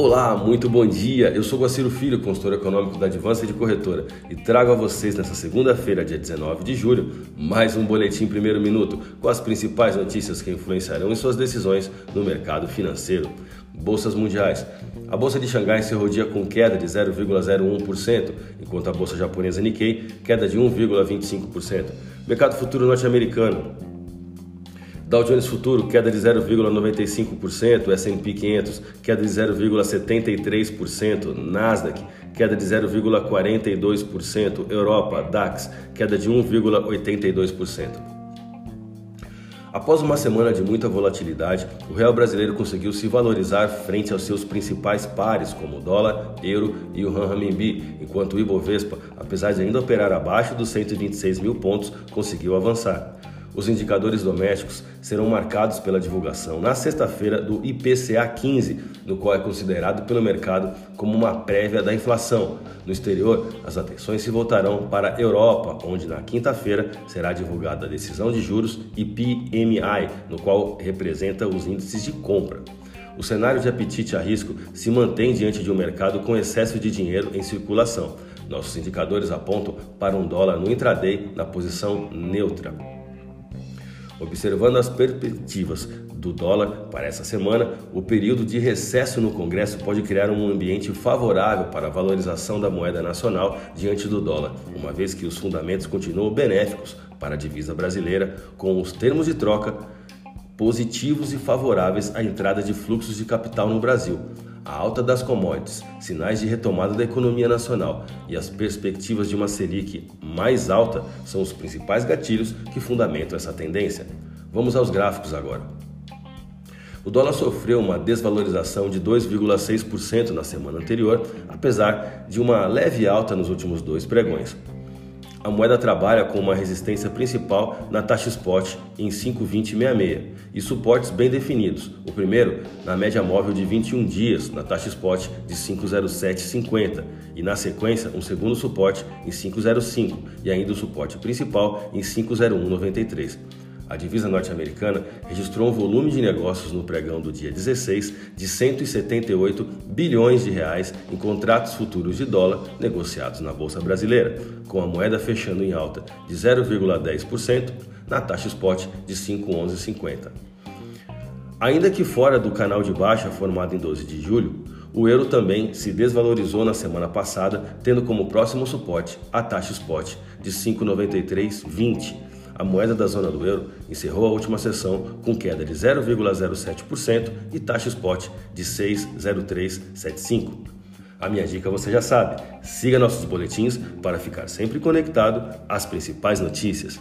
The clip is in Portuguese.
Olá, muito bom dia. Eu sou Guaciro Filho, consultor econômico da Advança de Corretora, e trago a vocês nesta segunda-feira, dia 19 de julho, mais um boletim primeiro minuto com as principais notícias que influenciarão em suas decisões no mercado financeiro. Bolsas mundiais. A bolsa de Xangai o dia com queda de 0,01%, enquanto a bolsa japonesa Nikkei queda de 1,25%. Mercado futuro norte-americano. Dow Jones Futuro, queda de 0,95%, S&P 500, queda de 0,73%, Nasdaq, queda de 0,42%, Europa, DAX, queda de 1,82%. Após uma semana de muita volatilidade, o real brasileiro conseguiu se valorizar frente aos seus principais pares, como o dólar, euro e o renminbi, enquanto o Ibovespa, apesar de ainda operar abaixo dos 126 mil pontos, conseguiu avançar. Os indicadores domésticos serão marcados pela divulgação na sexta-feira do IPCA 15, no qual é considerado pelo mercado como uma prévia da inflação. No exterior, as atenções se voltarão para a Europa, onde na quinta-feira será divulgada a decisão de juros e PMI, no qual representa os índices de compra. O cenário de apetite a risco se mantém diante de um mercado com excesso de dinheiro em circulação. Nossos indicadores apontam para um dólar no intraday na posição neutra. Observando as perspectivas do dólar para essa semana, o período de recesso no Congresso pode criar um ambiente favorável para a valorização da moeda nacional diante do dólar, uma vez que os fundamentos continuam benéficos para a divisa brasileira, com os termos de troca positivos e favoráveis à entrada de fluxos de capital no Brasil a alta das commodities, sinais de retomada da economia nacional e as perspectivas de uma Selic mais alta são os principais gatilhos que fundamentam essa tendência. Vamos aos gráficos agora. O dólar sofreu uma desvalorização de 2,6% na semana anterior, apesar de uma leve alta nos últimos dois pregões a moeda trabalha com uma resistência principal na taxa spot em 5,2066 e suportes bem definidos. O primeiro na média móvel de 21 dias na taxa spot de 5,0750 e na sequência um segundo suporte em 5,05 e ainda o suporte principal em 5,0193. A divisa norte-americana registrou um volume de negócios no pregão do dia 16 de 178 bilhões de reais em contratos futuros de dólar negociados na bolsa brasileira, com a moeda fechando em alta de 0,10% na taxa spot de 5,1150. Ainda que fora do canal de baixa formado em 12 de julho, o euro também se desvalorizou na semana passada, tendo como próximo suporte a taxa spot de 5,9320 a moeda da zona do euro encerrou a última sessão com queda de 0,07% e taxa spot de 6,0375. A minha dica você já sabe: siga nossos boletins para ficar sempre conectado às principais notícias.